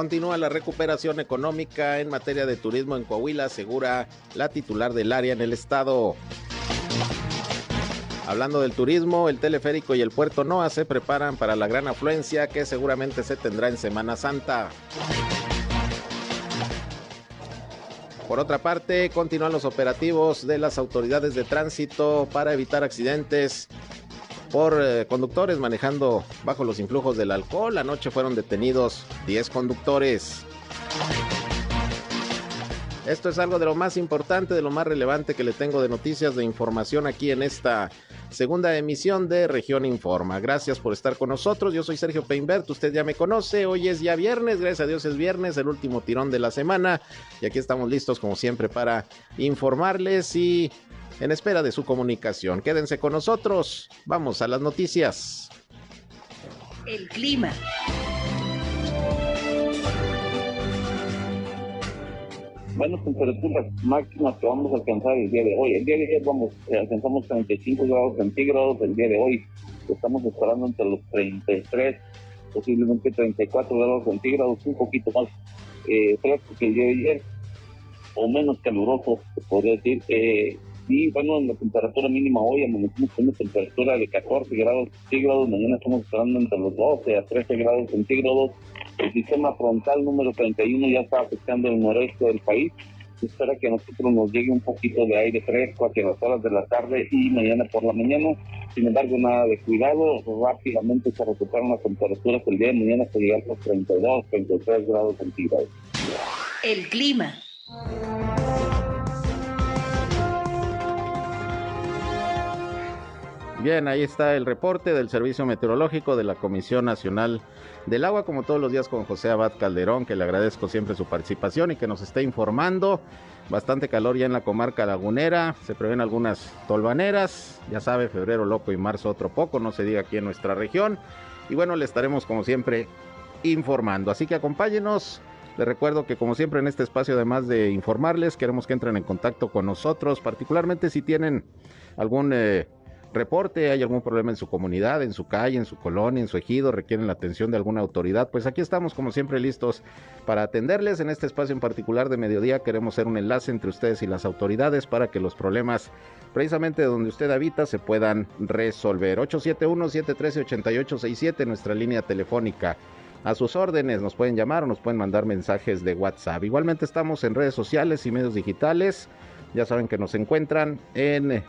Continúa la recuperación económica en materia de turismo en Coahuila, asegura la titular del área en el estado. Hablando del turismo, el teleférico y el puerto Noa se preparan para la gran afluencia que seguramente se tendrá en Semana Santa. Por otra parte, continúan los operativos de las autoridades de tránsito para evitar accidentes por eh, conductores manejando bajo los influjos del alcohol. Anoche fueron detenidos 10 conductores. Esto es algo de lo más importante, de lo más relevante que le tengo de noticias, de información aquí en esta segunda emisión de Región Informa. Gracias por estar con nosotros. Yo soy Sergio Peinbert, usted ya me conoce. Hoy es ya viernes, gracias a Dios es viernes, el último tirón de la semana. Y aquí estamos listos como siempre para informarles y en espera de su comunicación. Quédense con nosotros. Vamos a las noticias. El clima. Buenas temperaturas máximas que vamos a alcanzar el día de hoy. El día de ayer vamos, eh, alcanzamos 35 grados centígrados. El día de hoy estamos esperando entre los 33, posiblemente 34 grados centígrados, un poquito más eh, fresco que el día de ayer, o menos caluroso, podría decir. Eh, Sí, bueno, en la temperatura mínima hoy amanecimos con una temperatura de 14 grados centígrados, mañana estamos esperando entre los 12 a 13 grados centígrados. El sistema frontal número 31 ya está afectando el noreste del país. Se espera que a nosotros nos llegue un poquito de aire fresco hacia las horas de la tarde y mañana por la mañana. Sin embargo, nada de cuidado. Rápidamente se recuperan las temperaturas. El día de mañana se llega a los 32, 33 grados centígrados. El clima. Bien, ahí está el reporte del Servicio Meteorológico de la Comisión Nacional del Agua, como todos los días con José Abad Calderón, que le agradezco siempre su participación y que nos esté informando. Bastante calor ya en la comarca lagunera, se prevén algunas tolvaneras, ya sabe, febrero loco y marzo otro poco, no se diga aquí en nuestra región. Y bueno, le estaremos como siempre informando, así que acompáñenos. Les recuerdo que como siempre en este espacio, además de informarles, queremos que entren en contacto con nosotros, particularmente si tienen algún... Eh, reporte, hay algún problema en su comunidad, en su calle, en su colonia, en su ejido, requieren la atención de alguna autoridad, pues aquí estamos como siempre listos para atenderles. En este espacio en particular de mediodía queremos ser un enlace entre ustedes y las autoridades para que los problemas precisamente donde usted habita se puedan resolver. 871-713-8867, nuestra línea telefónica. A sus órdenes nos pueden llamar o nos pueden mandar mensajes de WhatsApp. Igualmente estamos en redes sociales y medios digitales. Ya saben que nos encuentran en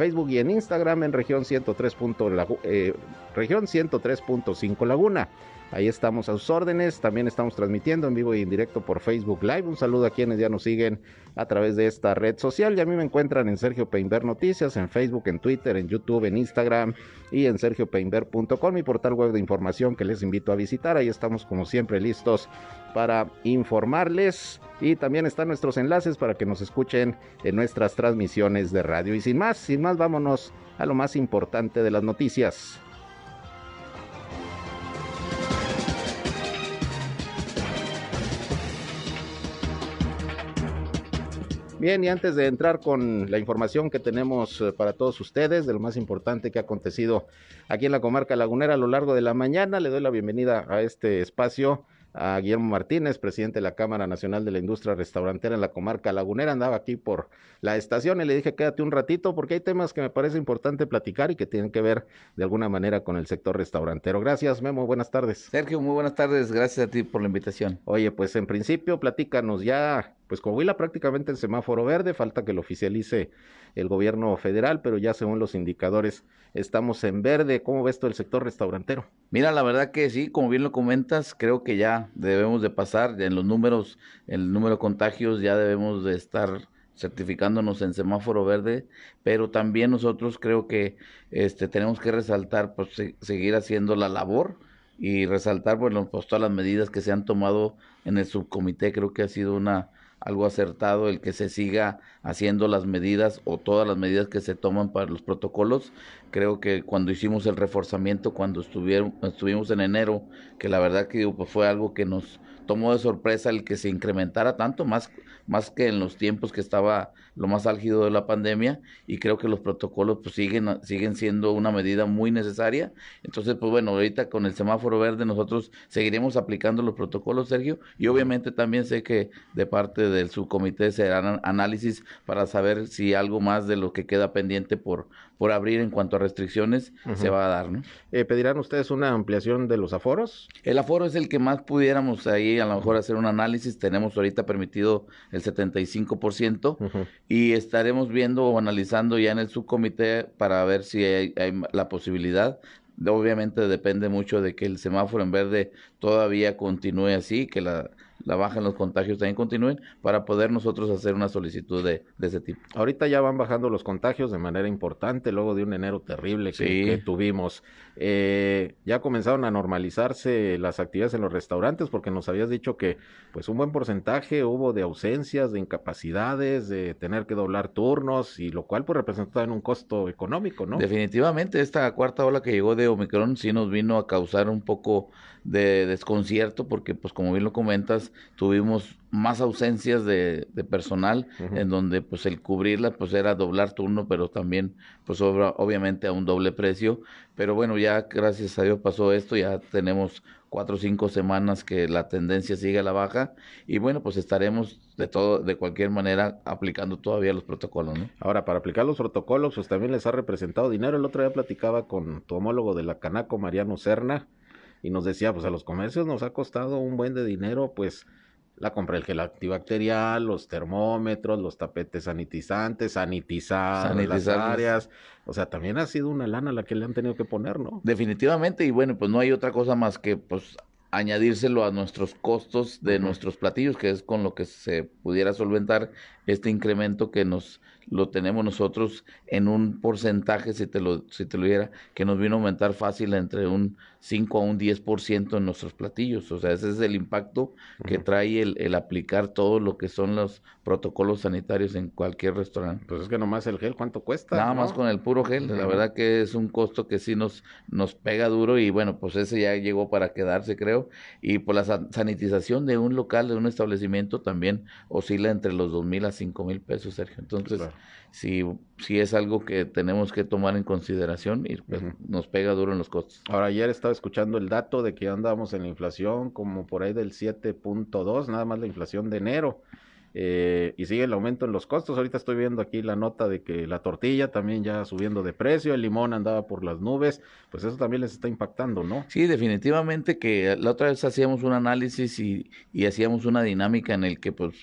Facebook y en Instagram en región 103. Eh, 103.5 Laguna. Ahí estamos a sus órdenes. También estamos transmitiendo en vivo y en directo por Facebook Live. Un saludo a quienes ya nos siguen a través de esta red social. Y a mí me encuentran en Sergio Peinber Noticias, en Facebook, en Twitter, en YouTube, en Instagram y en sergiopeinber.com, mi portal web de información que les invito a visitar. Ahí estamos como siempre listos para informarles. Y también están nuestros enlaces para que nos escuchen en nuestras transmisiones de radio. Y sin más, sin más, vámonos a lo más importante de las noticias. Bien, y antes de entrar con la información que tenemos eh, para todos ustedes de lo más importante que ha acontecido aquí en la comarca lagunera a lo largo de la mañana, le doy la bienvenida a este espacio a Guillermo Martínez, presidente de la Cámara Nacional de la Industria Restaurantera en la comarca lagunera. Andaba aquí por la estación y le dije quédate un ratito porque hay temas que me parece importante platicar y que tienen que ver de alguna manera con el sector restaurantero. Gracias, Memo. Buenas tardes. Sergio, muy buenas tardes. Gracias a ti por la invitación. Oye, pues en principio platícanos ya, pues Coahuila prácticamente el semáforo verde, falta que lo oficialice el gobierno federal, pero ya según los indicadores estamos en verde. ¿Cómo ves todo el sector restaurantero? Mira, la verdad que sí, como bien lo comentas, creo que ya debemos de pasar en los números, el número de contagios ya debemos de estar certificándonos en semáforo verde, pero también nosotros creo que este tenemos que resaltar pues seguir haciendo la labor y resaltar, bueno, pues todas las medidas que se han tomado en el subcomité, creo que ha sido una algo acertado el que se siga haciendo las medidas o todas las medidas que se toman para los protocolos. Creo que cuando hicimos el reforzamiento, cuando estuvieron, estuvimos en enero, que la verdad que pues fue algo que nos tomó de sorpresa el que se incrementara tanto, más, más que en los tiempos que estaba lo más álgido de la pandemia y creo que los protocolos pues siguen siguen siendo una medida muy necesaria. Entonces, pues bueno, ahorita con el semáforo verde nosotros seguiremos aplicando los protocolos, Sergio, y obviamente también sé que de parte del subcomité se harán análisis para saber si algo más de lo que queda pendiente por por abrir en cuanto a restricciones se va a dar, ¿no? Eh, ¿Pedirán ustedes una ampliación de los aforos? El aforo es el que más pudiéramos ahí a lo mejor hacer un análisis. Tenemos ahorita permitido el 75% y estaremos viendo o analizando ya en el subcomité para ver si hay, la posibilidad obviamente depende mucho de que el semáforo en verde todavía continúe así, que la, la baja en los contagios también continúen, para poder nosotros hacer una solicitud de, ese tipo. Ahorita ya van bajando los contagios de manera importante, luego de un enero terrible que, tuvimos. Eh, ya comenzaron a normalizarse las actividades en los restaurantes, porque nos habías dicho que pues un buen porcentaje hubo de ausencias, de incapacidades, de tener que doblar turnos, y lo cual pues representaba en un costo económico, ¿no? Definitivamente, esta cuarta ola que llegó de Omicron sí nos vino a causar un poco de desconcierto, porque pues como bien lo comentas, tuvimos más ausencias de, personal, en donde pues el cubrirla pues era doblar turno, pero también pues obviamente a un doble precio. Pero bueno, ya gracias a Dios pasó esto, ya tenemos cuatro o cinco semanas que la tendencia sigue a la baja y bueno, pues estaremos de todo, de cualquier manera aplicando todavía los protocolos, ¿no? Ahora, para aplicar los protocolos, pues también les ha representado dinero. El otro día platicaba con tu homólogo de la Canaco, Mariano Serna, y nos decía, pues a los comercios nos ha costado un buen de dinero, pues la compra del gel antibacterial, los termómetros, los tapetes sanitizantes, sanitizar, las áreas. O sea, también ha sido una lana la que le han tenido que poner, ¿no? Definitivamente, y bueno, pues no hay otra cosa más que pues añadírselo a nuestros costos de nuestros platillos, que es con lo que se pudiera solventar este incremento que nos lo tenemos nosotros en un porcentaje, si te lo, si te lo diera, que nos vino a aumentar fácil entre un 5 a un 10% en nuestros platillos. O sea, ese es el impacto que trae el, el, aplicar todo lo que son los protocolos sanitarios en cualquier restaurante. Pues es que nomás el gel, ¿cuánto cuesta? Nada más con el puro gel. La verdad que es un costo que sí nos, nos pega duro y bueno, pues ese ya llegó para quedarse, creo. Y por la sanitización de un local, de un establecimiento, también oscila entre los dos mil a cinco mil pesos, Sergio. Entonces, si, si es algo que tenemos que tomar en consideración y pues, nos pega duro en los costos. Ahora, ayer estaba escuchando el dato de que andábamos en la inflación como por ahí del 7.2, nada más la inflación de enero. Eh, y sigue el aumento en los costos. Ahorita estoy viendo aquí la nota de que la tortilla también ya subiendo de precio, el limón andaba por las nubes, pues eso también les está impactando, ¿no? Sí, definitivamente que la otra vez hacíamos un análisis y, y hacíamos una dinámica en el que pues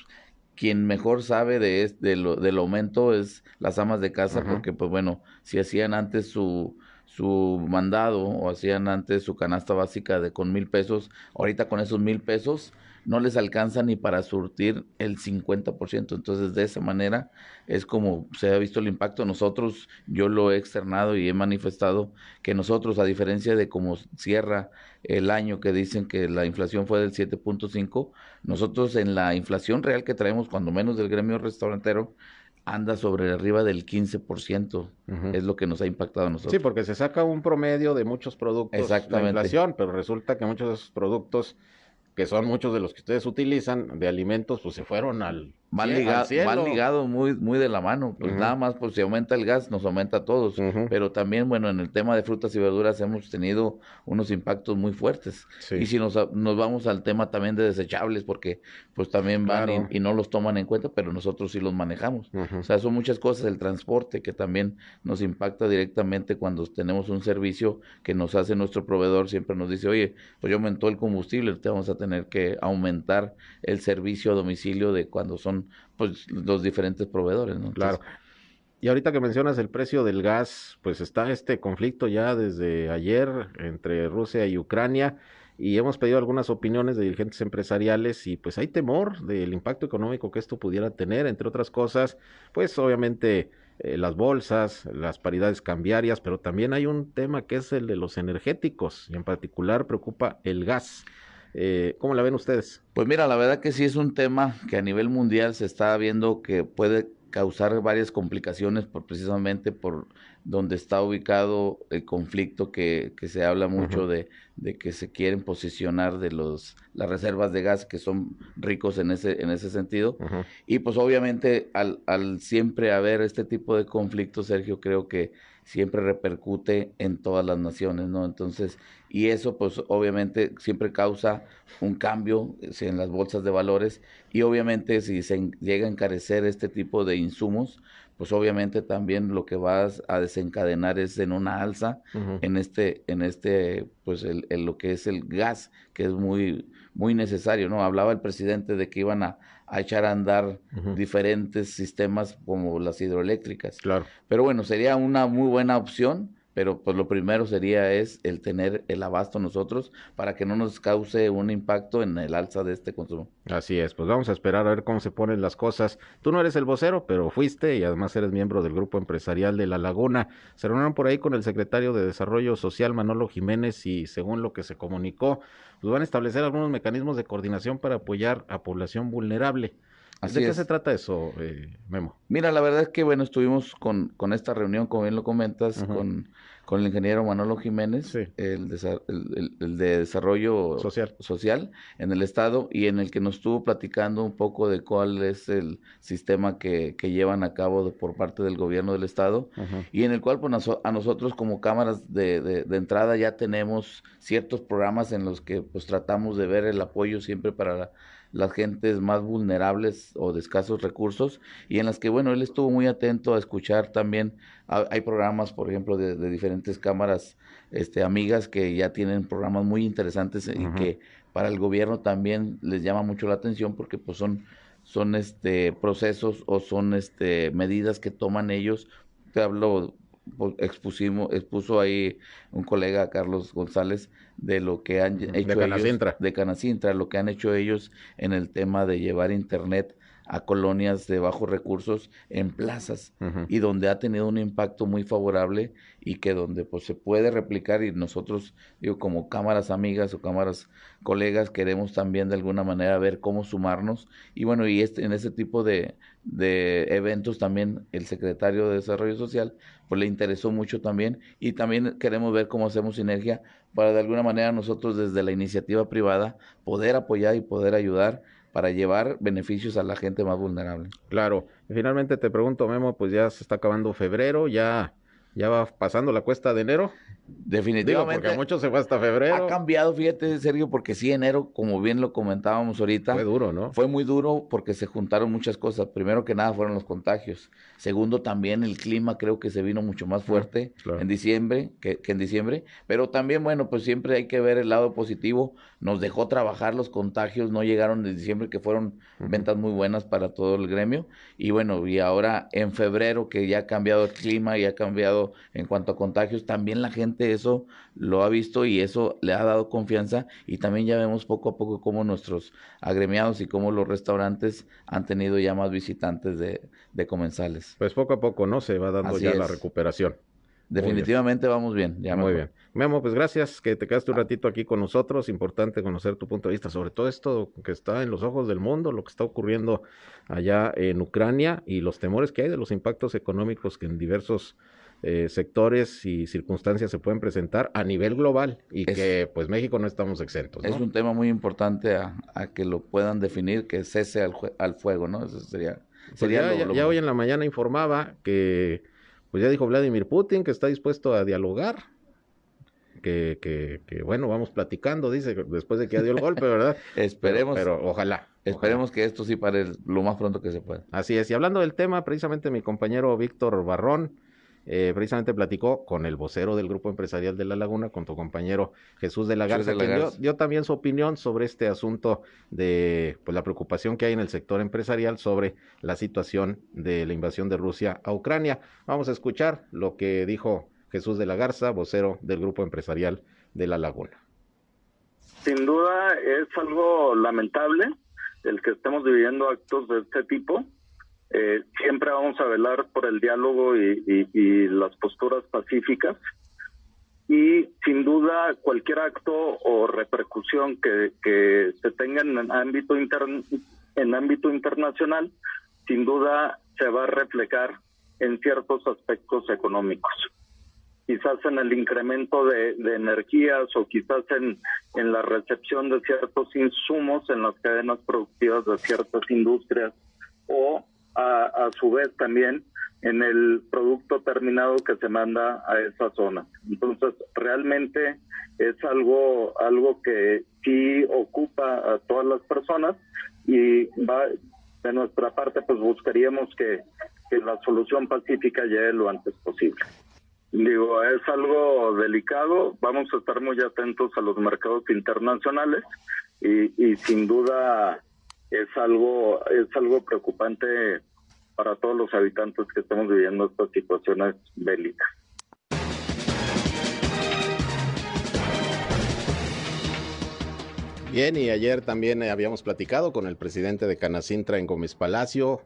quien mejor sabe de, de lo, del aumento es las amas de casa, porque pues bueno, si hacían antes su, su mandado o hacían antes su canasta básica de con mil pesos, ahorita con esos mil pesos no les alcanza ni para surtir el 50%. Entonces, de esa manera es como se ha visto el impacto. Nosotros, yo lo he externado y he manifestado que nosotros, a diferencia de cómo cierra el año que dicen que la inflación fue del 7.5, nosotros en la inflación real que traemos, cuando menos del gremio restaurantero, anda sobre arriba del 15%. Es lo que nos ha impactado a nosotros. Sí, porque se saca un promedio de muchos productos Exactamente. la inflación, pero resulta que muchos de esos productos que son muchos de los que ustedes utilizan de alimentos, pues se fueron al van, ligados muy, muy de la mano. Pues nada más, pues si aumenta el gas, nos aumenta a todos. Pero también, bueno, en el tema de frutas y verduras hemos tenido unos impactos muy fuertes. Y si nos, nos vamos al tema también de desechables, porque pues también van y, no los toman en cuenta, pero nosotros sí los manejamos. O sea, son muchas cosas. El transporte que también nos impacta directamente cuando tenemos un servicio que nos hace nuestro proveedor, siempre nos dice, oye, pues yo aumentó el combustible, te vamos a tener que aumentar el servicio a domicilio de cuando son pues los diferentes proveedores, claro. Y ahorita que mencionas el precio del gas, pues está este conflicto ya desde ayer entre Rusia y Ucrania y hemos pedido algunas opiniones de dirigentes empresariales y pues hay temor del impacto económico que esto pudiera tener, entre otras cosas, pues obviamente eh, las bolsas, las paridades cambiarias, pero también hay un tema que es el de los energéticos y en particular preocupa el gas. Eh, ¿Cómo la ven ustedes? Pues mira, la verdad que sí es un tema que a nivel mundial se está viendo que puede causar varias complicaciones por precisamente por donde está ubicado el conflicto que, que se habla mucho de, de, que se quieren posicionar de los las reservas de gas que son ricos en ese en ese sentido. Y pues obviamente al, al siempre haber este tipo de conflictos Sergio creo que siempre repercute en todas las naciones, ¿no? Entonces, y eso pues obviamente siempre causa un cambio en las bolsas de valores y obviamente si se llega a encarecer este tipo de insumos, pues obviamente también lo que vas a desencadenar es en una alza en este en este pues el, lo que es el gas que es muy muy necesario no hablaba el presidente de que iban a, a echar a andar diferentes sistemas como las hidroeléctricas. Claro. Pero bueno, sería una muy buena opción, pero pues lo primero sería es el tener el abasto nosotros para que no nos cause un impacto en el alza de este consumo. Así es, pues vamos a esperar a ver cómo se ponen las cosas. Tú no eres el vocero, pero fuiste y además eres miembro del grupo empresarial de La Laguna. Se reunieron por ahí con el secretario de Desarrollo Social, Manolo Jiménez, y según lo que se comunicó, pues van a establecer algunos mecanismos de coordinación para apoyar a población vulnerable. ¿De qué se trata eso, eh, Memo? Mira, la verdad es que, bueno, estuvimos con, con esta reunión, como bien lo comentas, con, con el ingeniero Manolo Jiménez, el, de, de desarrollo social. social en el Estado, y en el que nos estuvo platicando un poco de cuál es el sistema que, que llevan a cabo por parte del gobierno del Estado, y en el cual pues, a nosotros como cámaras de, de, entrada ya tenemos ciertos programas en los que pues tratamos de ver el apoyo siempre para la las gentes más vulnerables o de escasos recursos y en las que, bueno, él estuvo muy atento a escuchar también, hay programas, por ejemplo, de, diferentes cámaras este, amigas que ya tienen programas muy interesantes y que para el gobierno también les llama mucho la atención porque pues son son este procesos o son este medidas que toman ellos. Te hablo expusimos, expuso ahí un colega, Carlos González, de lo que han hecho de Canacintra. ellos, de Canacintra, lo que han hecho ellos en el tema de llevar internet a colonias de bajos recursos en plazas y donde ha tenido un impacto muy favorable y que donde pues se puede replicar y nosotros digo como cámaras amigas o cámaras colegas queremos también de alguna manera ver cómo sumarnos y bueno y este en ese tipo de, de eventos también el secretario de desarrollo social pues le interesó mucho también y también queremos ver cómo hacemos sinergia para de alguna manera nosotros desde la iniciativa privada poder apoyar y poder ayudar para llevar beneficios a la gente más vulnerable. Claro. finalmente te pregunto, Memo, pues ya se está acabando febrero, ya ya va pasando la cuesta de enero. Definitivamente. porque mucho se fue hasta febrero. Ha cambiado, fíjate, Sergio, porque sí, enero, como bien lo comentábamos ahorita. Fue duro, ¿no? Fue muy duro porque se juntaron muchas cosas. Primero que nada fueron los contagios. Segundo, también el clima creo que se vino mucho más fuerte en diciembre que, en diciembre. Pero también, bueno, pues siempre hay que ver el lado positivo. Nos dejó trabajar los contagios, no llegaron en diciembre, que fueron ventas muy buenas para todo el gremio. Y bueno, y ahora en febrero, que ya ha cambiado el clima y ha cambiado en cuanto a contagios, también la gente eso lo ha visto y eso le ha dado confianza y también ya vemos poco a poco cómo nuestros agremiados y cómo los restaurantes han tenido ya más visitantes de, de comensales. Pues poco a poco, ¿no? Se va dando ya la recuperación. Definitivamente vamos bien. Ya Muy bien. Memo, pues gracias que te quedaste un ratito aquí con nosotros. Importante conocer tu punto de vista sobre todo esto que está en los ojos del mundo, lo que está ocurriendo allá en Ucrania y los temores que hay de los impactos económicos que en diversos eh, sectores y circunstancias se pueden presentar a nivel global y que pues México no estamos exentos. Es un tema muy importante a, que lo puedan definir, que cese al, al fuego, ¿no? Eso sería... Pues ya, hoy en la mañana informaba que pues ya dijo Vladimir Putin que está dispuesto a dialogar. Que, que, que, bueno, vamos platicando, dice, después de que ya dio el golpe, ¿verdad? Esperemos. Pero, ojalá. Esperemos que esto sí pare lo más pronto que se pueda. Así es. Y hablando del tema, precisamente mi compañero Víctor Barrón, eh, precisamente platicó con el vocero del Grupo Empresarial de La Laguna, con tu compañero Jesús de la Garza, que dio, también su opinión sobre este asunto de pues, la preocupación que hay en el sector empresarial sobre la situación de la invasión de Rusia a Ucrania. Vamos a escuchar lo que dijo Jesús de la Garza, vocero del Grupo Empresarial de La Laguna. Sin duda es algo lamentable el que estemos viviendo actos de este tipo Eh, siempre vamos a velar por el diálogo y, las posturas pacíficas. Y sin duda, cualquier acto o repercusión que, se tenga en ámbito, en ámbito internacional, sin duda se va a reflejar en ciertos aspectos económicos quizás en el incremento de, energías o quizás en, en la recepción de ciertos insumos en las cadenas productivas de ciertas industrias o a, a su vez también en el producto terminado que se manda a esa zona. Entonces, realmente es algo algo que sí ocupa a todas las personas y va de nuestra parte pues buscaríamos que, que la solución pacífica llegue lo antes posible. Digo, es algo delicado, vamos a estar muy atentos a los mercados internacionales y, sin duda es algo es algo preocupante para todos los habitantes que estamos viviendo estas situaciones bélicas. Bien, y ayer también habíamos platicado con el presidente de Canacintra en Gómez Palacio,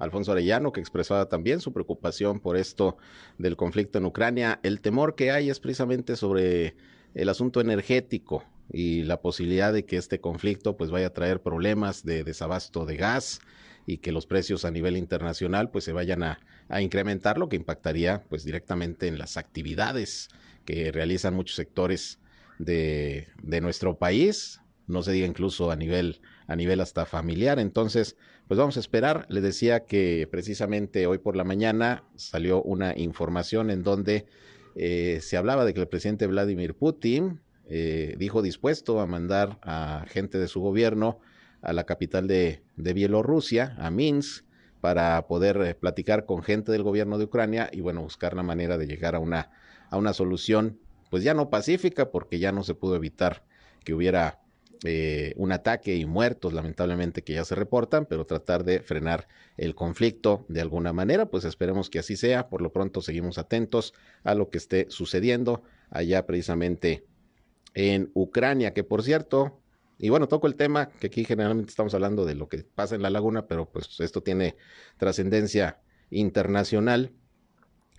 Alfonso Arellano, que expresaba también su preocupación por esto del conflicto en Ucrania. El temor que hay es precisamente sobre el asunto energético y la posibilidad de que este conflicto pues vaya a traer problemas de desabasto de gas y que los precios a nivel internacional pues se vayan a, incrementar, lo que impactaría pues directamente en las actividades que realizan muchos sectores de, nuestro país, no se diga incluso a nivel, a nivel hasta familiar. Entonces, pues vamos a esperar. Le decía que precisamente hoy por la mañana salió una información en donde eh, se hablaba de que el presidente Vladimir Putin eh, dijo dispuesto a mandar a gente de su gobierno a la capital de, Bielorrusia, a Minsk, para poder eh, platicar con gente del gobierno de Ucrania y bueno, buscar la manera de llegar a una, a una solución, pues ya no pacífica, porque ya no se pudo evitar que hubiera eh, un ataque y muertos lamentablemente que ya se reportan, pero tratar de frenar el conflicto de alguna manera, pues esperemos que así sea. Por lo pronto seguimos atentos a lo que esté sucediendo allá precisamente en Ucrania, que por cierto, y bueno, toco el tema que aquí generalmente estamos hablando de lo que pasa en la laguna, pero pues esto tiene trascendencia internacional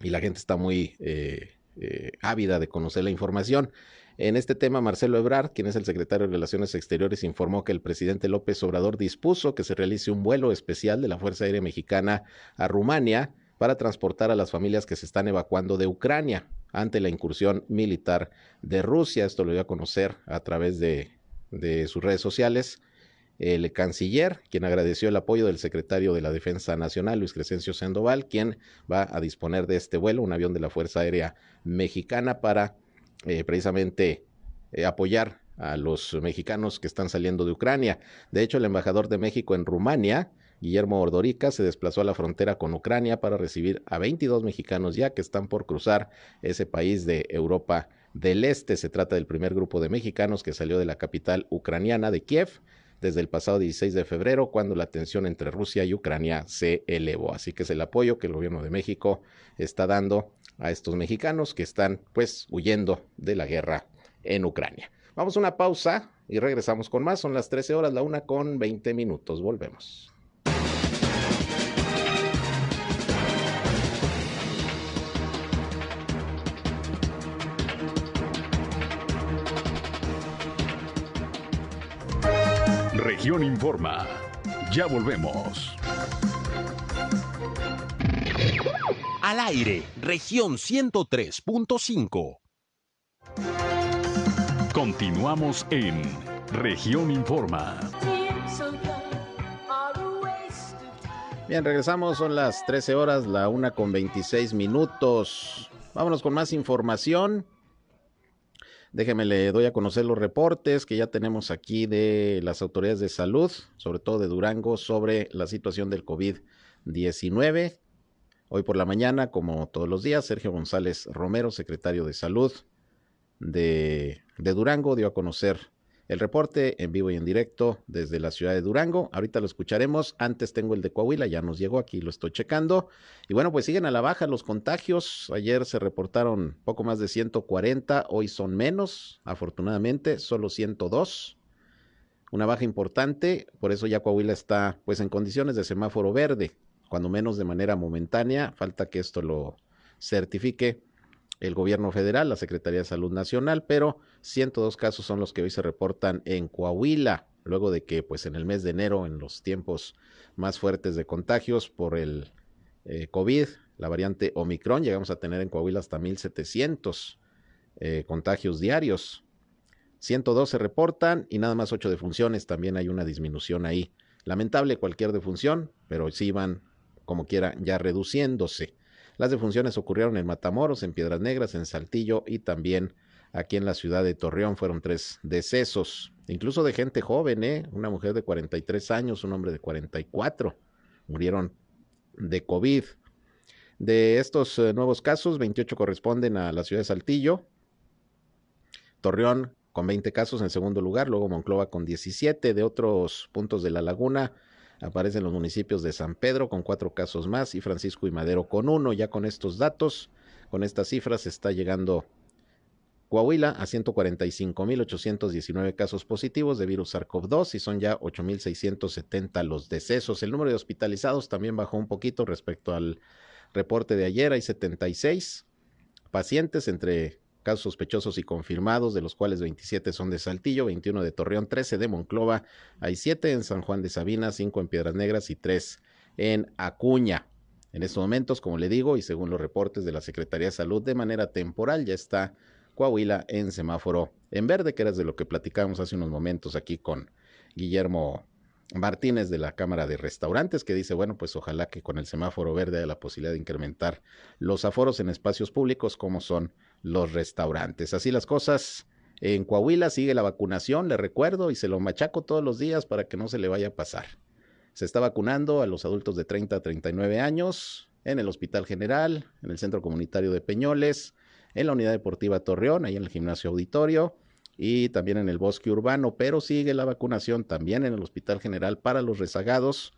y la gente está muy eh, eh, ávida de conocer la información. En este tema, Marcelo Ebrard, quien es el secretario de Relaciones Exteriores, informó que el presidente López Obrador dispuso que se realice un vuelo especial de la Fuerza Aérea Mexicana a Rumania para transportar a las familias que se están evacuando de Ucrania ante la incursión militar de Rusia. Esto lo dio a conocer a través de, sus redes sociales el canciller, quien agradeció el apoyo del secretario de la Defensa Nacional, Luis Crescencio Sandoval, quien va a disponer de este vuelo, un avión de la Fuerza Aérea Mexicana, para eh, precisamente eh, apoyar a los mexicanos que están saliendo de Ucrania. De hecho, el embajador de México en Rumania, Guillermo Ordorica, se desplazó a la frontera con Ucrania para recibir a 22 mexicanos ya que están por cruzar ese país de Europa del Este. Se trata del primer grupo de mexicanos que salió de la capital ucraniana de Kiev desde el pasado 16 de febrero, cuando la tensión entre Rusia y Ucrania se elevó. Así que es el apoyo que el gobierno de México está dando a estos mexicanos que están pues huyendo de la guerra en Ucrania. Vamos a una pausa y regresamos con más. Son las 13 horas, la una con 20 minutos. Volvemos. Región Informa. Ya volvemos. Al aire, región 103.5. Continuamos en región Informa. Bien, regresamos, son las 13 horas, la una con 26 minutos. Vámonos con más información. Déjeme, le doy a conocer los reportes que ya tenemos aquí de las autoridades de salud, sobre todo de Durango, sobre la situación del COVID-19. Hoy por la mañana, como todos los días, Sergio González Romero, secretario de Salud de, Durango, dio a conocer el reporte en vivo y en directo desde la ciudad de Durango. Ahorita lo escucharemos. Antes tengo el de Coahuila, ya nos llegó aquí, lo estoy checando. Y bueno, pues siguen a la baja los contagios. Ayer se reportaron poco más de 140, hoy son menos, afortunadamente, solo 102. Una baja importante, por eso ya Coahuila está pues en condiciones de semáforo verde cuando menos de manera momentánea, falta que esto lo certifique el gobierno federal, la Secretaría de Salud Nacional, pero 102 casos son los que hoy se reportan en Coahuila, luego de que pues en el mes de enero, en los tiempos más fuertes de contagios por el eh, COVID, la variante Omicron, llegamos a tener en Coahuila hasta 1.700 eh, contagios diarios. 102 se reportan y nada más 8 defunciones, también hay una disminución ahí. Lamentable cualquier defunción, pero sí van como quiera ya reduciéndose. Las defunciones ocurrieron en Matamoros, en Piedras Negras, en Saltillo y también aquí en la ciudad de Torreón fueron tres decesos, incluso de gente joven, ¿eh? una mujer de 43 años, un hombre de 44, murieron de COVID. De estos eh, nuevos casos, 28 corresponden a la ciudad de Saltillo, Torreón con 20 casos en segundo lugar, luego Monclova con 17, de otros puntos de la laguna aparecen los municipios de San Pedro con cuatro casos más y Francisco y Madero con uno. Ya con estos datos, con estas cifras, está llegando Coahuila a 145.819 casos positivos de virus SARS-CoV-2 y son ya 8.670 los decesos. El número de hospitalizados también bajó un poquito respecto al reporte de ayer. Hay 76 pacientes entre casos sospechosos y confirmados, de los cuales 27 son de Saltillo, 21 de Torreón, 13 de Monclova, hay 7 en San Juan de Sabina, 5 en Piedras Negras y 3 en Acuña. En estos momentos, como le digo, y según los reportes de la Secretaría de Salud, de manera temporal ya está Coahuila en semáforo en verde, que era de lo que platicábamos hace unos momentos aquí con Guillermo Martínez de la Cámara de Restaurantes, que dice, bueno, pues ojalá que con el semáforo verde haya la posibilidad de incrementar los aforos en espacios públicos como son los restaurantes. Así las cosas. En Coahuila sigue la vacunación, le recuerdo, y se lo machaco todos los días para que no se le vaya a pasar. Se está vacunando a los adultos de 30 a 39 años en el Hospital General, en el Centro Comunitario de Peñoles, en la Unidad Deportiva Torreón, ahí en el Gimnasio Auditorio y también en el Bosque Urbano, pero sigue la vacunación también en el Hospital General para los rezagados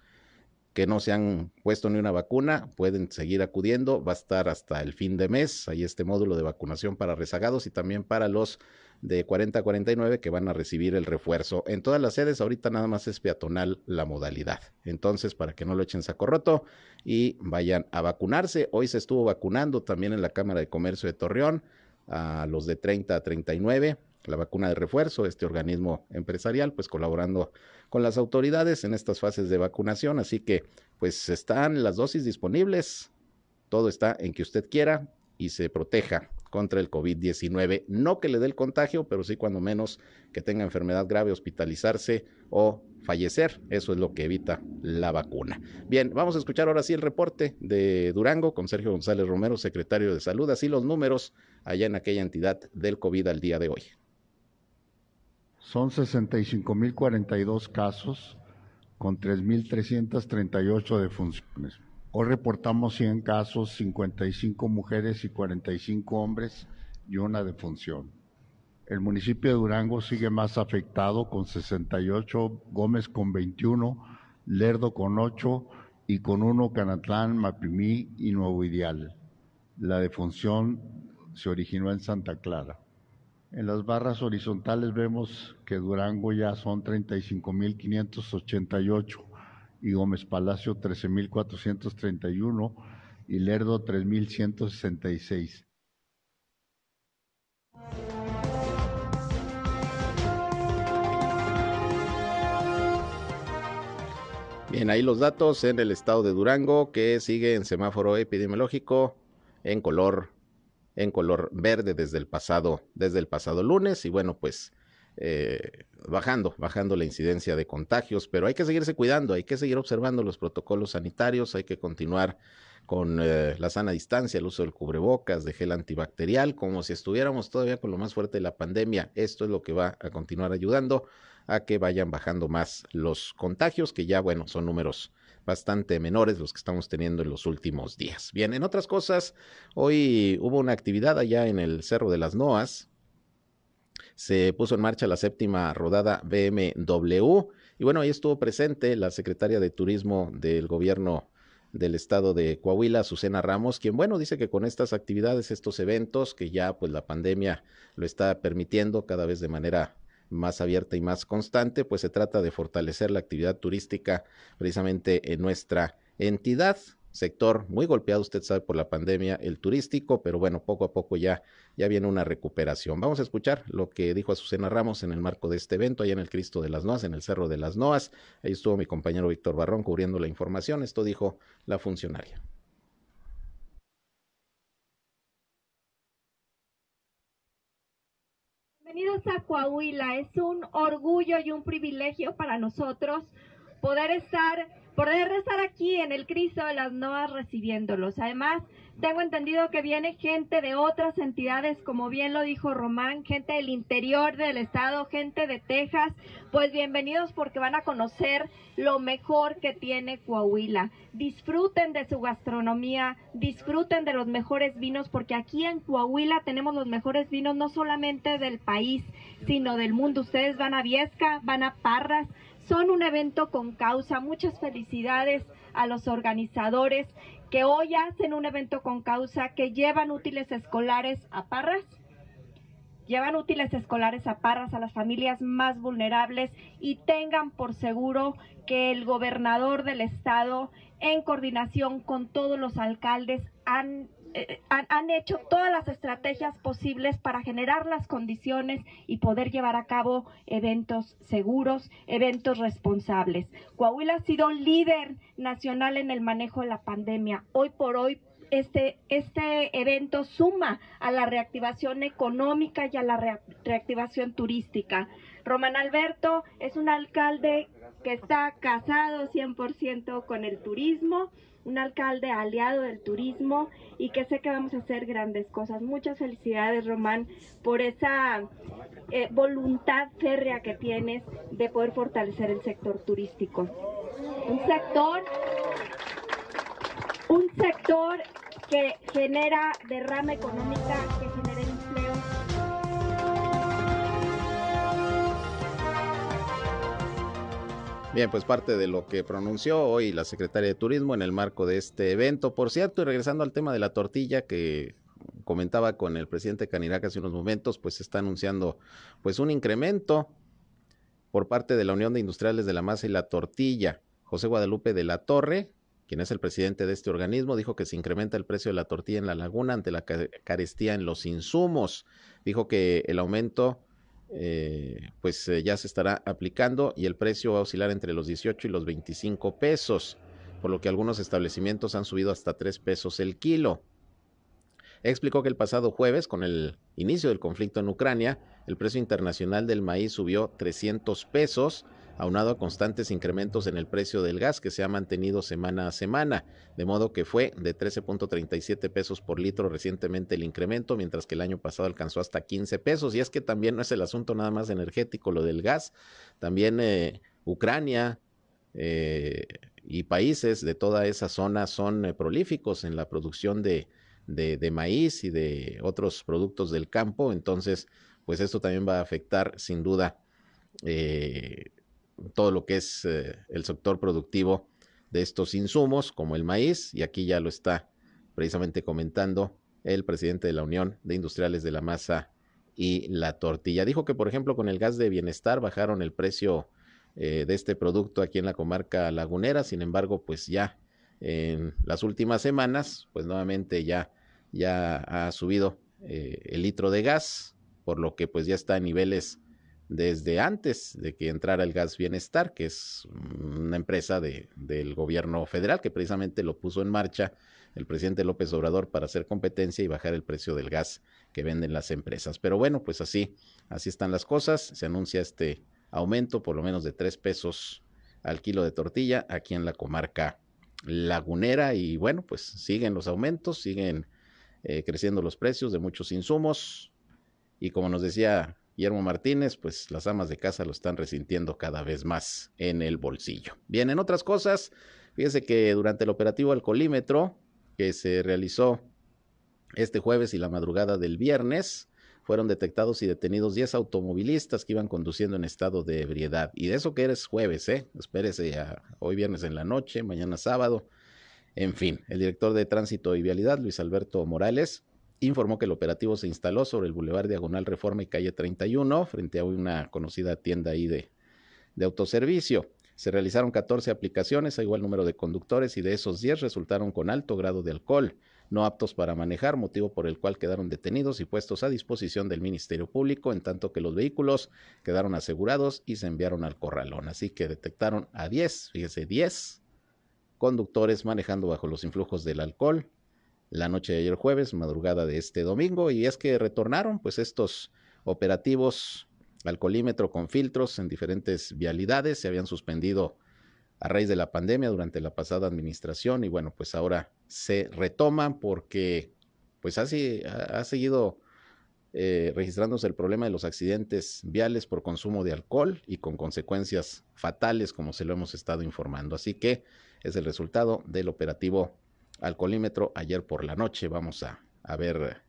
que no se han puesto ni una vacuna pueden seguir acudiendo. Va a estar hasta el fin de mes. Hay este módulo de vacunación para rezagados y también para los de 40 a 49 que van a recibir el refuerzo. En todas las sedes ahorita nada más es peatonal la modalidad. Entonces, para que no lo echen saco roto y vayan a vacunarse. Hoy se estuvo vacunando también en la Cámara de Comercio de Torreón a los de 30 a 39 la vacuna de refuerzo, este organismo empresarial, pues colaborando con las autoridades en estas fases de vacunación. Así que, pues están las dosis disponibles. Todo está en que usted quiera y se proteja contra el COVID-19. No que le dé el contagio, pero sí cuando menos que tenga enfermedad grave, hospitalizarse o fallecer. Eso es lo que evita la vacuna. Bien, vamos a escuchar ahora sí el reporte de Durango con Sergio González Romero, secretario de Salud. Así los números allá en aquella entidad del COVID al día de hoy. Son 65.042 casos con 3.338 defunciones. Hoy reportamos 100 casos, 55 mujeres y 45 hombres y una defunción. El municipio de Durango sigue más afectado con 68, Gómez con 21, Lerdo con 8 y con 1 Canatlán, Mapimí y Nuevo Ideal. La defunción se originó en Santa Clara. En las barras horizontales vemos que Durango ya son 35.588 y Gómez Palacio 13.431 y Lerdo 3.166. Bien, ahí los datos en el estado de Durango que sigue en semáforo epidemiológico en color en color verde desde el pasado, desde el pasado lunes y bueno, pues eh, bajando, bajando la incidencia de contagios, pero hay que seguirse cuidando, hay que seguir observando los protocolos sanitarios, hay que continuar con eh, la sana distancia, el uso del cubrebocas, de gel antibacterial, como si estuviéramos todavía con lo más fuerte de la pandemia. Esto es lo que va a continuar ayudando a que vayan bajando más los contagios, que ya, bueno, son números bastante menores los que estamos teniendo en los últimos días. Bien, en otras cosas, hoy hubo una actividad allá en el Cerro de las Noas. Se puso en marcha la séptima rodada BMW y bueno, ahí estuvo presente la secretaria de Turismo del gobierno del estado de Coahuila, Susana Ramos, quien, bueno, dice que con estas actividades, estos eventos, que ya pues la pandemia lo está permitiendo cada vez de manera más abierta y más constante, pues se trata de fortalecer la actividad turística precisamente en nuestra entidad sector muy golpeado, usted sabe, por la pandemia, el turístico, pero bueno, poco a poco ya, ya viene una recuperación. Vamos a escuchar lo que dijo Azucena Ramos en el marco de este evento, allá en el Cristo de las Noas, en el Cerro de las Noas. Ahí estuvo mi compañero Víctor Barrón cubriendo la información. Esto dijo la funcionaria. Bienvenidos a Coahuila. Es un orgullo y un privilegio para nosotros poder estar poder estar aquí en el Cristo de las Noas recibiéndolos. Además, tengo entendido que viene gente de otras entidades, como bien lo dijo Román, gente del interior del estado, gente de Texas. Pues bienvenidos porque van a conocer lo mejor que tiene Coahuila. Disfruten de su gastronomía, disfruten de los mejores vinos, porque aquí en Coahuila tenemos los mejores vinos no solamente del país, sino del mundo. Ustedes van a Viesca, van a Parras, son un evento con causa. Muchas felicidades a los organizadores que hoy hacen un evento con causa, que llevan útiles escolares a Parras, llevan útiles escolares a Parras, a las familias más vulnerables y tengan por seguro que el gobernador del estado, en coordinación con todos los alcaldes, han eh, han, hecho todas las estrategias posibles para generar las condiciones y poder llevar a cabo eventos seguros, eventos responsables. Coahuila ha sido líder nacional en el manejo de la pandemia. Hoy por hoy este, este evento suma a la reactivación económica y a la reactivación turística. Román Alberto es un alcalde que está casado 100% con el turismo un alcalde aliado del turismo y que sé que vamos a hacer grandes cosas. Muchas felicidades, Román, por esa eh, voluntad férrea que tienes de poder fortalecer el sector turístico. Un sector, un sector que genera derrama económica, que Bien, pues parte de lo que pronunció hoy la secretaria de Turismo en el marco de este evento. Por cierto, y regresando al tema de la tortilla que comentaba con el presidente Canirac hace unos momentos, pues está anunciando pues un incremento por parte de la Unión de Industriales de la Masa y la Tortilla. José Guadalupe de la Torre, quien es el presidente de este organismo, dijo que se incrementa el precio de la tortilla en la laguna ante la carestía en los insumos. Dijo que el aumento eh, pues eh, ya se estará aplicando y el precio va a oscilar entre los 18 y los 25 pesos, por lo que algunos establecimientos han subido hasta 3 pesos el kilo. Explicó que el pasado jueves, con el inicio del conflicto en Ucrania, el precio internacional del maíz subió 300 pesos aunado a constantes incrementos en el precio del gas que se ha mantenido semana a semana, de modo que fue de 13.37 pesos por litro recientemente el incremento, mientras que el año pasado alcanzó hasta 15 pesos. Y es que también no es el asunto nada más energético lo del gas, también eh, Ucrania, eh, y países de toda esa zona son eh, prolíficos en la producción de, maíz y de otros productos del campo. Entonces, pues esto también va a afectar sin duda todo lo que es eh, el sector productivo de estos insumos, como el maíz, y aquí ya lo está precisamente comentando el presidente de la Unión de Industriales de la Masa y la Tortilla. Dijo que, por ejemplo, con el gas de bienestar bajaron el precio eh, de este producto aquí en la comarca lagunera, sin embargo, pues ya en las últimas semanas, pues nuevamente ya, ya ha subido eh, el litro de gas, por lo que pues ya está a niveles desde antes de que entrara el Gas Bienestar, que es una empresa de, del gobierno federal que precisamente lo puso en marcha el presidente López Obrador para hacer competencia y bajar el precio del gas que venden las empresas. Pero bueno, pues así, así están las cosas. Se anuncia este aumento por lo menos de tres pesos al kilo de tortilla aquí en la comarca lagunera y bueno, pues siguen los aumentos, siguen eh, creciendo los precios de muchos insumos y como nos decía Guillermo Martínez, pues las amas de casa lo están resintiendo cada vez más en el bolsillo. Bien, en otras cosas, fíjese que durante el operativo Alcolímetro que se realizó este jueves y la madrugada del viernes, fueron detectados y detenidos 10 automovilistas que iban conduciendo en estado de ebriedad. Y de eso que eres jueves, ¿eh? Espérese hoy viernes en la noche, mañana sábado. En fin, el director de Tránsito y Vialidad, Luis Alberto Morales, informó que el operativo se instaló sobre el Boulevard Diagonal Reforma y Calle 31, frente a una conocida tienda ahí de, de autoservicio. Se realizaron 14 aplicaciones a igual número de conductores y de esos 10 resultaron con alto grado de alcohol, no aptos para manejar, motivo por el cual quedaron detenidos y puestos a disposición del Ministerio Público, en tanto que los vehículos quedaron asegurados y se enviaron al corralón. Así que detectaron a 10, fíjese, 10 conductores manejando bajo los influjos del alcohol la noche de ayer jueves, madrugada de este domingo, y es que retornaron pues estos operativos alcoholímetro con filtros en diferentes vialidades, se habían suspendido a raíz de la pandemia durante la pasada administración y bueno, pues ahora se retoman porque pues así ha, seguido eh, registrándose el problema de los accidentes viales por consumo de alcohol y con consecuencias fatales como se lo hemos estado informando. Así que es el resultado del operativo alcoholímetro ayer por la noche. Vamos a, ver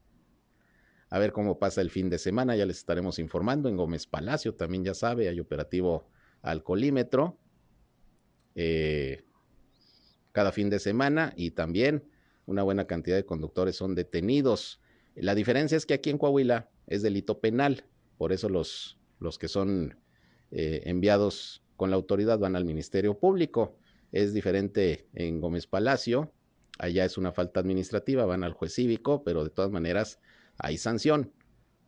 a ver cómo pasa el fin de semana. Ya les estaremos informando. En Gómez Palacio también ya sabe, hay operativo alcoholímetro eh, cada fin de semana y también una buena cantidad de conductores son detenidos. La diferencia es que aquí en Coahuila es delito penal, por eso los, los que son eh, enviados con la autoridad van al Ministerio Público. Es diferente en Gómez Palacio, allá es una falta administrativa, van al juez cívico, pero de todas maneras hay sanción.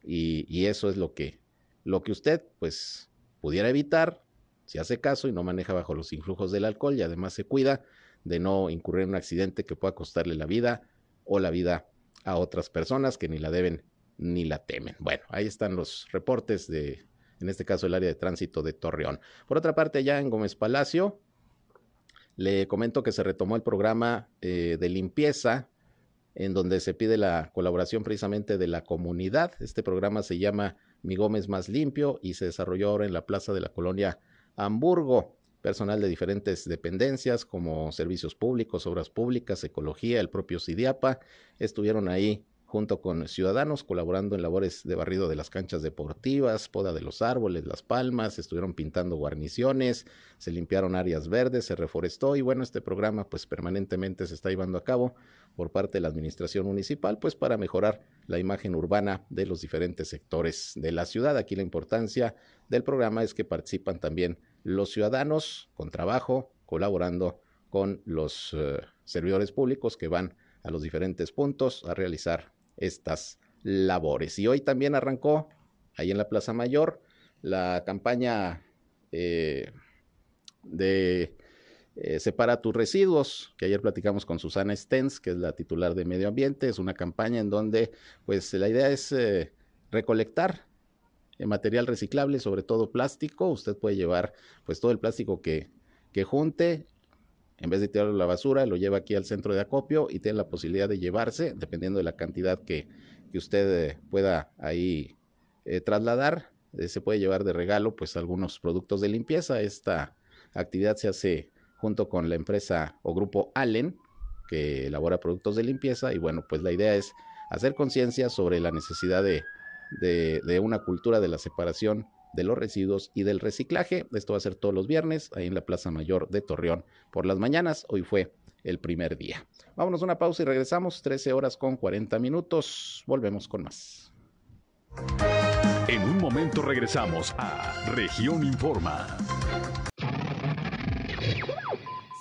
Y, eso es lo que, lo que usted, pues, pudiera evitar si hace caso y no maneja bajo los influjos del alcohol y además se cuida de no incurrir en un accidente que pueda costarle la vida o la vida a otras personas que ni la deben ni la temen. Bueno, ahí están los reportes de, en este caso, el área de tránsito de Torreón. Por otra parte, ya en Gómez Palacio, le comento que se retomó el programa eh, de limpieza en donde se pide la colaboración precisamente de la comunidad. Este programa se llama Mi Gómez Más Limpio y se desarrolló ahora en la plaza de la colonia Hamburgo. Personal de diferentes dependencias como servicios públicos, obras públicas, ecología, el propio CIDIAPA, estuvieron ahí junto con ciudadanos colaborando en labores de barrido de las canchas deportivas, poda de los árboles, las palmas, estuvieron pintando guarniciones, se limpiaron áreas verdes, se reforestó y bueno, este programa pues permanentemente se está llevando a cabo por parte de la administración municipal pues para mejorar la imagen urbana de los diferentes sectores de la ciudad. Aquí la importancia del programa es que participan también los ciudadanos con trabajo, colaborando con los eh, servidores públicos que van a los diferentes puntos a realizar estas labores. Y hoy también arrancó ahí en la Plaza Mayor la campaña eh, de eh, Separa tus residuos, que ayer platicamos con Susana Stens, que es la titular de Medio Ambiente. Es una campaña en donde pues la idea es eh, recolectar material reciclable, sobre todo plástico. Usted puede llevar pues todo el plástico que, que junte en vez de tirarlo a la basura, lo lleva aquí al centro de acopio y tiene la posibilidad de llevarse, dependiendo de la cantidad que, usted eh, pueda ahí eh, trasladar, eh, se puede llevar de regalo pues algunos productos de limpieza. Esta actividad se hace junto con la empresa o grupo Allen, que elabora productos de limpieza y bueno, pues la idea es hacer conciencia sobre la necesidad de, de una cultura de la separación de los residuos y del reciclaje. Esto va a ser todos los viernes ahí en la Plaza Mayor de Torreón por las mañanas. Hoy fue el primer día. Vámonos a una pausa y regresamos 13 horas con 40 minutos. Volvemos con más. En un momento regresamos a Región Informa.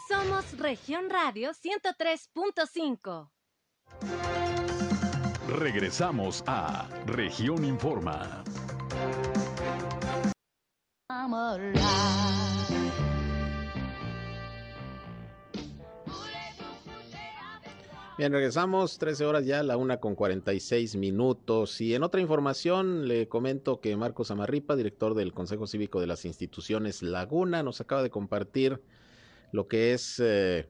Somos Región Radio 103.5. Regresamos a Región Informa. Bien, regresamos, 13 horas ya, la una con 46 minutos. Y en otra información le comento que Marcos Amarripa, director del Consejo Cívico de las Instituciones Laguna, nos acaba de compartir lo que es eh,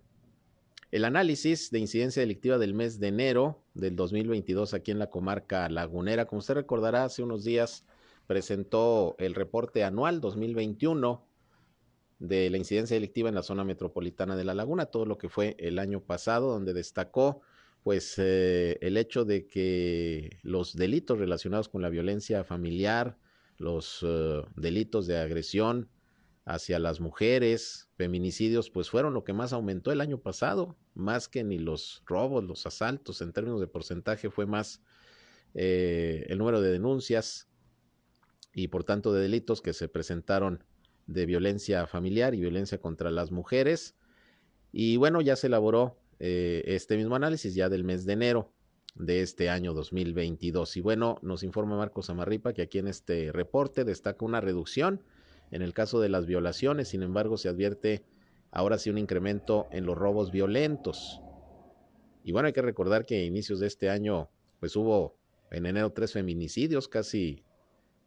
el análisis de incidencia delictiva del mes de enero del 2022 aquí en la comarca lagunera. Como usted recordará, hace unos días presentó el reporte anual 2021 de la incidencia delictiva en la zona metropolitana de La Laguna, todo lo que fue el año pasado, donde destacó pues eh, el hecho de que los delitos relacionados con la violencia familiar, los eh, delitos de agresión hacia las mujeres, feminicidios, pues fueron lo que más aumentó el año pasado, más que ni los robos, los asaltos, en términos de porcentaje fue más eh, el número de denuncias y por tanto de delitos que se presentaron de violencia familiar y violencia contra las mujeres. Y bueno, ya se elaboró eh, este mismo análisis ya del mes de enero de este año 2022. Y bueno, nos informa Marcos Amarripa que aquí en este reporte destaca una reducción en el caso de las violaciones, sin embargo se advierte ahora sí un incremento en los robos violentos. Y bueno, hay que recordar que a inicios de este año pues hubo en enero tres feminicidios, casi,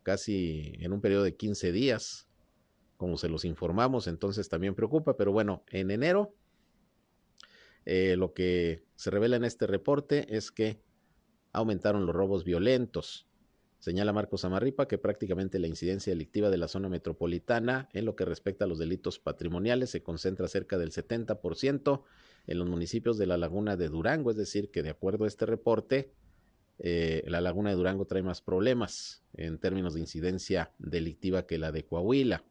casi en un periodo de 15 días, como se los informamos, entonces también preocupa, pero bueno, en enero eh, lo que se revela en este reporte es que aumentaron los robos violentos. Señala Marcos Amarripa que prácticamente la incidencia delictiva de la zona metropolitana en lo que respecta a los delitos patrimoniales se concentra cerca del 70% en los municipios de la laguna de Durango, es decir, que de acuerdo a este reporte, eh, la laguna de Durango trae más problemas en términos de incidencia delictiva que la de Coahuila.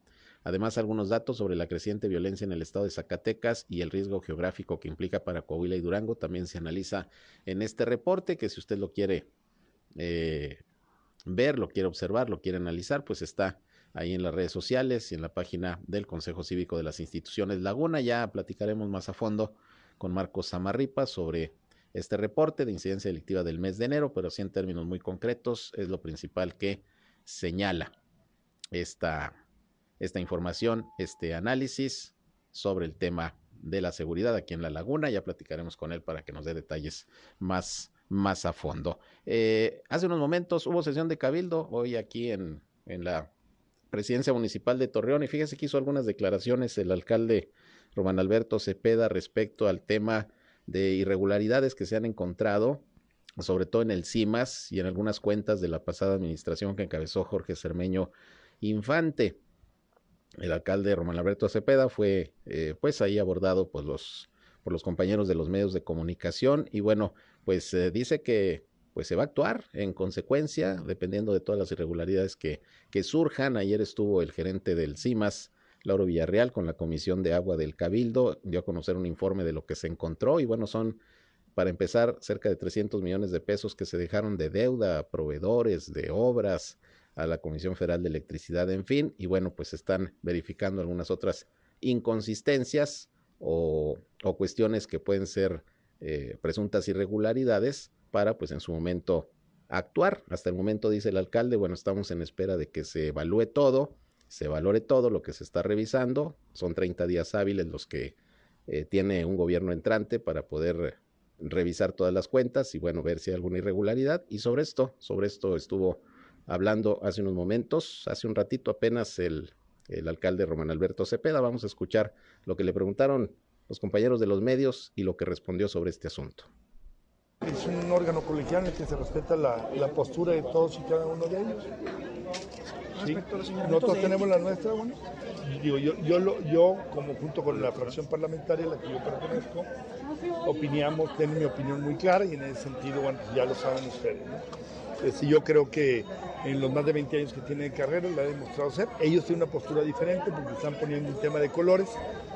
Además, algunos datos sobre la creciente violencia en el estado de Zacatecas y el riesgo geográfico que implica para Coahuila y Durango también se analiza en este reporte, que si usted lo quiere eh, ver, lo quiere observar, lo quiere analizar, pues está ahí en las redes sociales y en la página del Consejo Cívico de las Instituciones Laguna. Ya platicaremos más a fondo con Marcos Samarripa sobre este reporte de incidencia delictiva del mes de enero, pero sí en términos muy concretos es lo principal que señala esta, esta información, este análisis sobre el tema de la seguridad aquí en la laguna. Ya platicaremos con él para que nos dé detalles más, más a fondo. Eh, hace unos momentos hubo sesión de cabildo hoy aquí en, en la presidencia municipal de Torreón y fíjese que hizo algunas declaraciones el alcalde Román Alberto Cepeda respecto al tema de irregularidades que se han encontrado, sobre todo en el CIMAS y en algunas cuentas de la pasada administración que encabezó Jorge Cermeño Infante. El alcalde Román Alberto Cepeda fue eh, pues ahí abordado por los, por los compañeros de los medios de comunicación y bueno, pues eh, dice que pues se va a actuar en consecuencia, dependiendo de todas las irregularidades que, que surjan. Ayer estuvo el gerente del CIMAS, Lauro Villarreal con la Comisión de Agua del Cabildo, dio a conocer un informe de lo que se encontró y bueno, son para empezar cerca de 300 millones de pesos que se dejaron de deuda a proveedores de obras, a la Comisión Federal de Electricidad, en fin, y bueno, pues están verificando algunas otras inconsistencias o, o cuestiones que pueden ser eh, presuntas irregularidades para pues en su momento actuar. Hasta el momento dice el alcalde, bueno, estamos en espera de que se evalúe todo, se valore todo lo que se está revisando. Son 30 días hábiles los que eh, tiene un gobierno entrante para poder revisar todas las cuentas y bueno, ver si hay alguna irregularidad. Y sobre esto, sobre esto estuvo hablando hace unos momentos, hace un ratito apenas el, el alcalde Román Alberto Cepeda. Vamos a escuchar lo que le preguntaron los compañeros de los medios y lo que respondió sobre este asunto. Es un órgano colegial en el que se respeta la, la postura de todos y cada uno de ellos. Sí. Nosotros tenemos la nuestra, bueno, digo, yo, yo, lo, yo, como junto con la fracción parlamentaria a la que yo pertenezco, opinamos, tengo mi opinión muy clara y en ese sentido, bueno, ya lo saben ustedes. ¿no? Este, yo creo que en los más de 20 años que tiene de carrera la ha demostrado ser. Ellos tienen una postura diferente porque están poniendo un tema de colores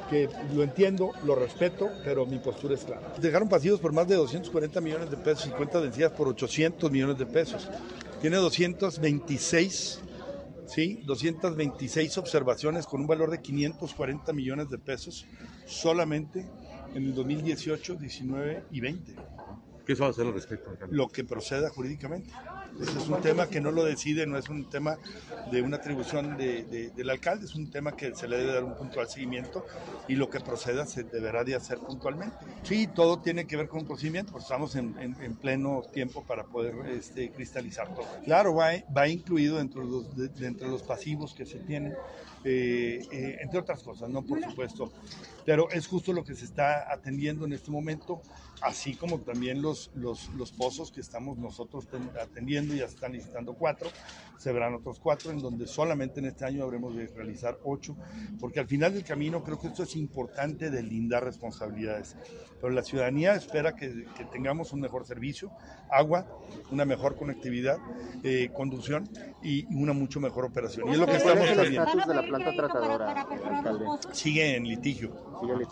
que lo entiendo, lo respeto, pero mi postura es clara. Dejaron pasivos por más de 240 millones de pesos y cuentas vencidas por 800 millones de pesos. Tiene 226 ¿sí? 226 observaciones con un valor de 540 millones de pesos solamente en el 2018, 19 y 20. ¿Qué se va a hacer al respecto? Lo que proceda jurídicamente. Ese es un tema que no lo decide, no es un tema de una atribución de, de, del alcalde, es un tema que se le debe dar un puntual seguimiento y lo que proceda se deberá de hacer puntualmente. Sí, todo tiene que ver con un procedimiento, pues estamos en, en, en pleno tiempo para poder este, cristalizar todo. Claro, va, va incluido dentro de, los, de los pasivos que se tienen, eh, eh, entre otras cosas, ¿no? Por supuesto. Pero es justo lo que se está atendiendo en este momento, así como también los, los, los pozos que estamos nosotros atendiendo, ya están licitando cuatro, se verán otros cuatro, en donde solamente en este año habremos de realizar ocho, porque al final del camino creo que esto es importante de lindar responsabilidades. Pero la ciudadanía espera que, que tengamos un mejor servicio, agua, una mejor conectividad, eh, conducción y una mucho mejor operación. Y es lo que estamos ¿Cuál es el estatus de la planta tratadora, alcalde? Sigue en litigio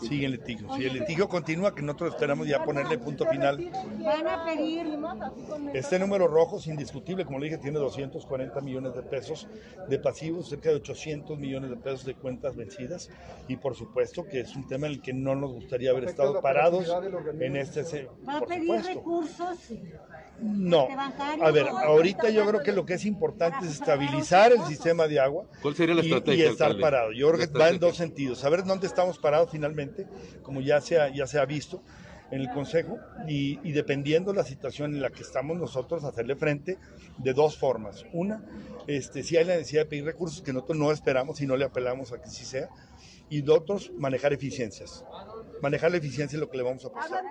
Sigue el litigio. Si el litigio continúa, que nosotros esperamos ya ponerle punto final. Van a pedir. Este número rojo es indiscutible, como le dije, tiene 240 millones de pesos de pasivos, cerca de 800 millones de pesos de cuentas vencidas. Y por supuesto que es un tema en el que no nos gustaría haber estado parados en este. Va a pedir recursos. No. A ver, ahorita yo creo que lo que es importante es estabilizar el sistema de agua. ¿Cuál sería la y- estrategia, Y, estar alcalde? parado. Yo creo que va en dos sentidos. Saber dónde estamos parados finalmente, como ya se ha, ya se ha visto en el Consejo, y, y dependiendo la situación en la que estamos nosotros, hacerle frente de dos formas. Una, este, si hay la necesidad de pedir recursos que nosotros no esperamos y no le apelamos a que sí sea, y de otros, manejar eficiencias. Manejar la eficiencia es lo que le vamos a pasar.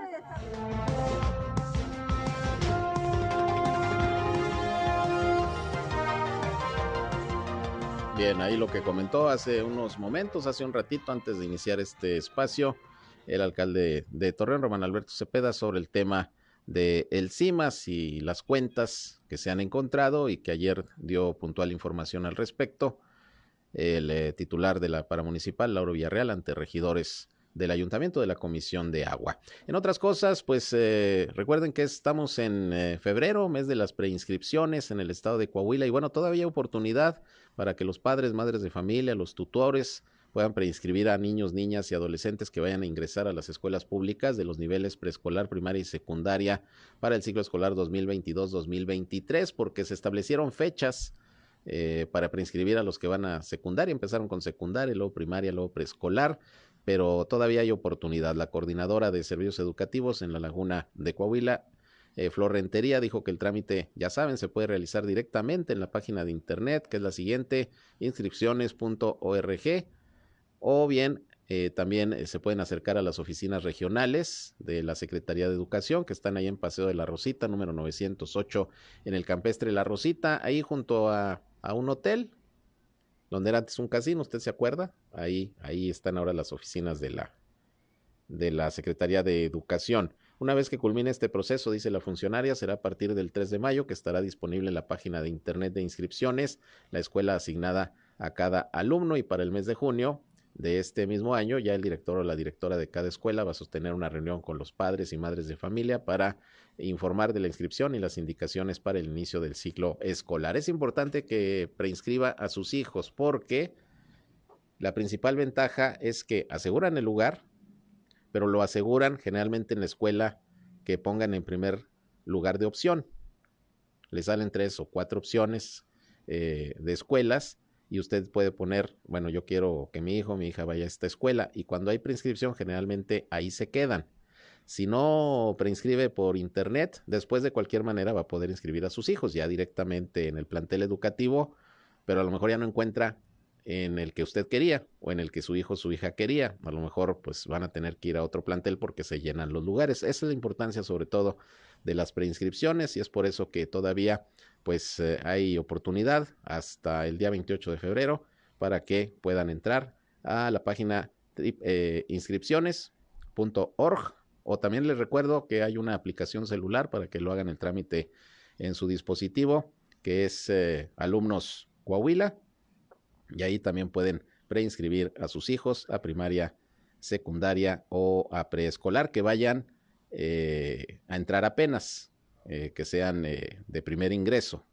Bien, ahí lo que comentó hace unos momentos, hace un ratito antes de iniciar este espacio, el alcalde de Torreón, Román Alberto Cepeda, sobre el tema de CIMAS y las cuentas que se han encontrado y que ayer dio puntual información al respecto. El eh, titular de la paramunicipal, Lauro Villarreal, ante regidores del ayuntamiento de la Comisión de Agua. En otras cosas, pues eh, recuerden que estamos en eh, febrero, mes de las preinscripciones en el estado de Coahuila y bueno, todavía hay oportunidad para que los padres, madres de familia, los tutores puedan preinscribir a niños, niñas y adolescentes que vayan a ingresar a las escuelas públicas de los niveles preescolar, primaria y secundaria para el ciclo escolar 2022-2023, porque se establecieron fechas eh, para preinscribir a los que van a secundaria. Empezaron con secundaria, luego primaria, luego preescolar, pero todavía hay oportunidad. La coordinadora de servicios educativos en la Laguna de Coahuila, eh, dijo que el trámite, ya saben, se puede realizar directamente en la página de internet, que es la siguiente, inscripciones.org, o bien eh, también eh, se pueden acercar a las oficinas regionales de la Secretaría de Educación, que están ahí en Paseo de la Rosita, número 908, en el campestre La Rosita, ahí junto a, a un hotel, donde era antes un casino, ¿usted se acuerda? Ahí, ahí están ahora las oficinas de la, de la Secretaría de Educación. Una vez que culmine este proceso, dice la funcionaria, será a partir del 3 de mayo que estará disponible la página de internet de inscripciones, la escuela asignada a cada alumno y para el mes de junio de este mismo año ya el director o la directora de cada escuela va a sostener una reunión con los padres y madres de familia para informar de la inscripción y las indicaciones para el inicio del ciclo escolar. Es importante que preinscriba a sus hijos porque la principal ventaja es que aseguran el lugar, pero lo aseguran generalmente en la escuela que pongan en primer lugar de opción. Le salen tres o cuatro opciones eh, de escuelas y usted puede poner, bueno, yo quiero que mi hijo mi hija vaya a esta escuela y cuando hay preinscripción generalmente ahí se quedan. Si no preinscribe por internet, después de cualquier manera va a poder inscribir a sus hijos ya directamente en el plantel educativo, pero a lo mejor ya no encuentra en el que usted quería o en el que su hijo o su hija quería. A lo mejor pues van a tener que ir a otro plantel porque se llenan los lugares. Esa es la importancia sobre todo de las preinscripciones y es por eso que todavía pues eh, hay oportunidad hasta el día 28 de febrero para que puedan entrar a la página eh, inscripciones.org o también les recuerdo que hay una aplicación celular para que lo hagan el trámite en su dispositivo que es eh, alumnos Coahuila y ahí también pueden preinscribir a sus hijos a primaria, secundaria o a preescolar que vayan eh, a entrar apenas, eh, que sean eh, de primer ingreso.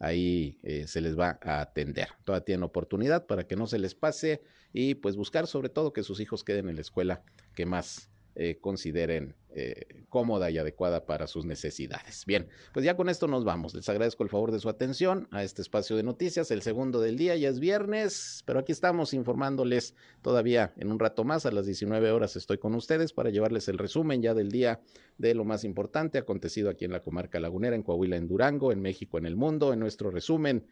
Ahí se les va a atender. Todavía tienen oportunidad para que no se les pase y pues buscar sobre todo que sus hijos queden en la escuela que más consideren eh, cómoda y adecuada para sus necesidades. Bien, pues ya con esto nos vamos. Les agradezco el favor de su atención a este espacio de noticias, el segundo del día, ya es viernes, pero aquí estamos informándoles todavía en un rato más, a las 19 horas estoy con ustedes para llevarles el resumen ya del día de lo más importante acontecido aquí en la comarca lagunera, en Coahuila, en Durango, en México, en el mundo, en nuestro resumen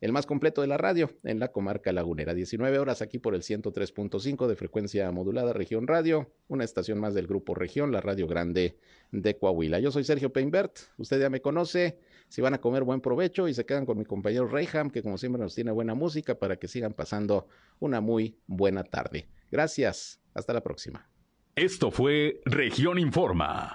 el más completo de la radio en la comarca lagunera. 19 horas aquí por el 103.5 de frecuencia modulada Región Radio, una estación más del Grupo Región, la Radio Grande de Coahuila. Yo soy Sergio Peinbert, usted ya me conoce. Si van a comer buen provecho y se quedan con mi compañero Reyham, que como siempre nos tiene buena música para que sigan pasando una muy buena tarde. Gracias, hasta la próxima. Esto fue Región Informa.